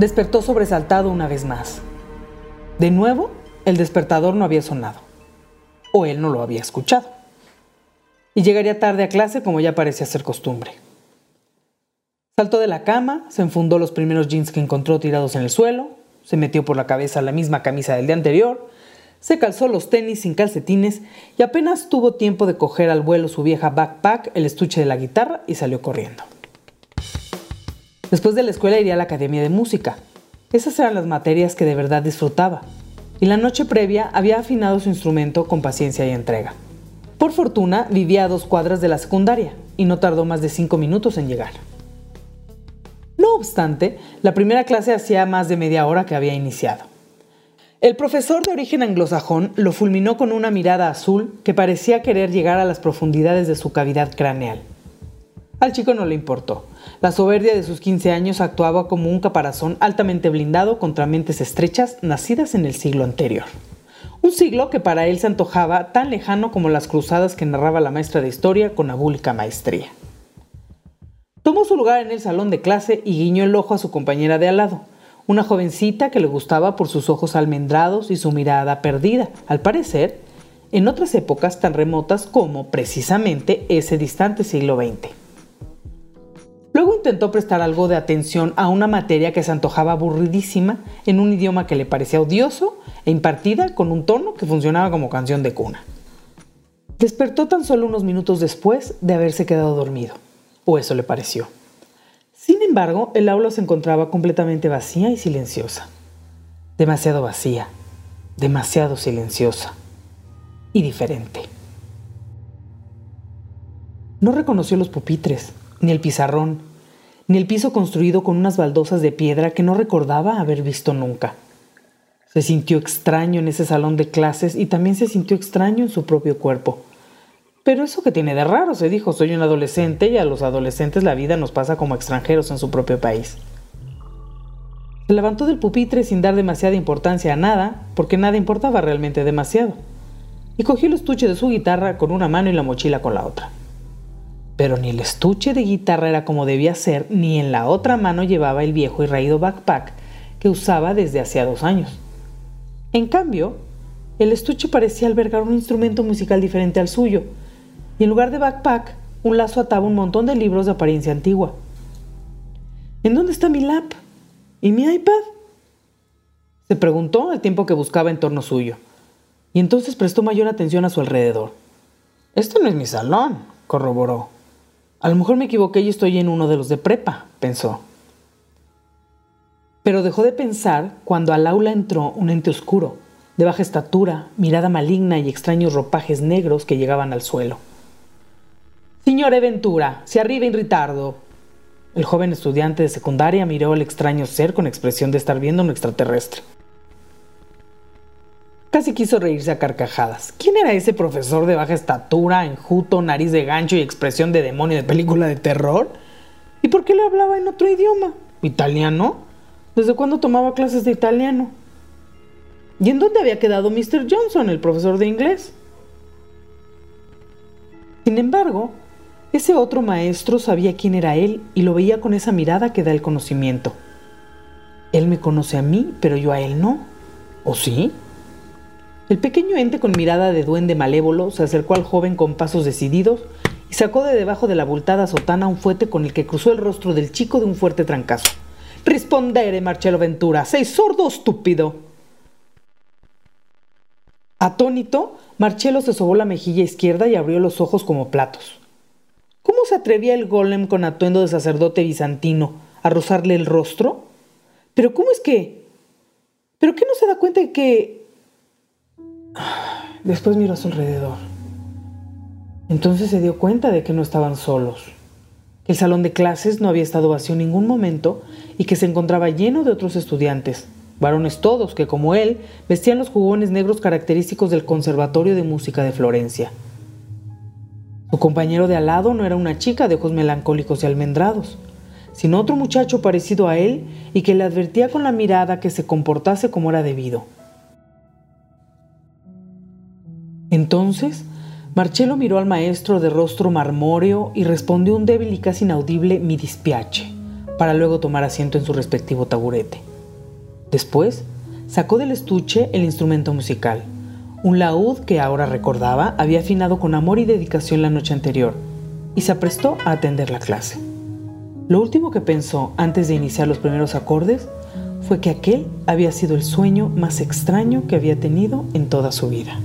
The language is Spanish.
Despertó sobresaltado una vez más. De nuevo, el despertador no había sonado, o él no lo había escuchado. Y llegaría tarde a clase como ya parecía ser costumbre. Saltó de la cama, se enfundó los primeros jeans que encontró tirados en el suelo, se metió por la cabeza la misma camisa del día anterior, se calzó los tenis sin calcetines y apenas tuvo tiempo de coger al vuelo su vieja backpack, el estuche de la guitarra y salió corriendo. Después de la escuela iría a la academia de música. Esas eran las materias que de verdad disfrutaba. Y la noche previa había afinado su instrumento con paciencia y entrega. Por fortuna, vivía a dos cuadras de la secundaria y no tardó más de cinco minutos en llegar. No obstante, la primera clase hacía más de media hora que había iniciado. El profesor de origen anglosajón lo fulminó con una mirada azul que parecía querer llegar a las profundidades de su cavidad craneal. Al chico no le importó. La soberbia de sus 15 años actuaba como un caparazón altamente blindado contra mentes estrechas nacidas en el siglo anterior. Un siglo que para él se antojaba tan lejano como las cruzadas que narraba la maestra de historia con abúlica maestría. Tomó su lugar en el salón de clase y guiñó el ojo a su compañera de al lado, una jovencita que le gustaba por sus ojos almendrados y su mirada perdida, al parecer, en otras épocas tan remotas como precisamente ese distante siglo XX. Luego intentó prestar algo de atención a una materia que se antojaba aburridísima en un idioma que le parecía odioso e impartida con un tono que funcionaba como canción de cuna. Despertó tan solo unos minutos después de haberse quedado dormido o eso le pareció. Sin embargo, el aula se encontraba completamente vacía y silenciosa. Demasiado vacía, demasiado silenciosa y diferente. No reconoció los pupitres, ni el pizarrón, ni el piso construido con unas baldosas de piedra que no recordaba haber visto nunca. Se sintió extraño en ese salón de clases y también se sintió extraño en su propio cuerpo. Pero eso que tiene de raro, se dijo, soy un adolescente y a los adolescentes la vida nos pasa como extranjeros en su propio país. Se levantó del pupitre sin dar demasiada importancia a nada, porque nada importaba realmente demasiado, y cogió el estuche de su guitarra con una mano y la mochila con la otra. Pero ni el estuche de guitarra era como debía ser, ni en la otra mano llevaba el viejo y raído backpack que usaba desde hacía dos años. En cambio, el estuche parecía albergar un instrumento musical diferente al suyo, y en lugar de backpack, un lazo ataba un montón de libros de apariencia antigua. ¿En dónde está mi lap? ¿Y mi iPad? Se preguntó al tiempo que buscaba en torno suyo, y entonces prestó mayor atención a su alrededor. Este no es mi salón, corroboró. A lo mejor me equivoqué y estoy en uno de los de prepa, pensó. Pero dejó de pensar cuando al aula entró un ente oscuro, de baja estatura, mirada maligna y extraños ropajes negros que llegaban al suelo. Signore Ventura, se arriba en ritardo. El joven estudiante de secundaria miró al extraño ser con expresión de estar viendo un extraterrestre. Casi quiso reírse a carcajadas. ¿Quién era ese profesor de baja estatura, enjuto, nariz de gancho y expresión de demonio de película de terror? ¿Y por qué le hablaba en otro idioma? ¿Italiano? ¿Desde cuándo tomaba clases de italiano? ¿Y en dónde había quedado Mr. Johnson, el profesor de inglés? Sin embargo, ese otro maestro sabía quién era él y lo veía con esa mirada que da el conocimiento. Él me conoce a mí, pero yo a él no. ¿O sí? El pequeño ente con mirada de duende malévolo se acercó al joven con pasos decididos y sacó de debajo de la abultada sotana un fuete con el que cruzó el rostro del chico de un fuerte trancazo. Rispondere, Marcelo Ventura, ¡Seis sordo estúpido. Atónito, Marcelo se sobó la mejilla izquierda y abrió los ojos como platos. ¿Cómo se atrevía el golem con atuendo de sacerdote bizantino a rozarle el rostro? Pero ¿cómo es que? ¿Pero qué no se da cuenta de que... Después miró a su alrededor. Entonces se dio cuenta de que no estaban solos, que el salón de clases no había estado vacío en ningún momento y que se encontraba lleno de otros estudiantes, varones todos que, como él, vestían los jugones negros característicos del Conservatorio de Música de Florencia. Su compañero de al lado no era una chica de ojos melancólicos y almendrados, sino otro muchacho parecido a él y que le advertía con la mirada que se comportase como era debido. Entonces, Marcelo miró al maestro de rostro marmóreo y respondió un débil y casi inaudible mi dispiace, para luego tomar asiento en su respectivo taburete. Después, sacó del estuche el instrumento musical, un laúd que ahora recordaba había afinado con amor y dedicación la noche anterior, y se aprestó a atender la clase. Lo último que pensó antes de iniciar los primeros acordes fue que aquel había sido el sueño más extraño que había tenido en toda su vida.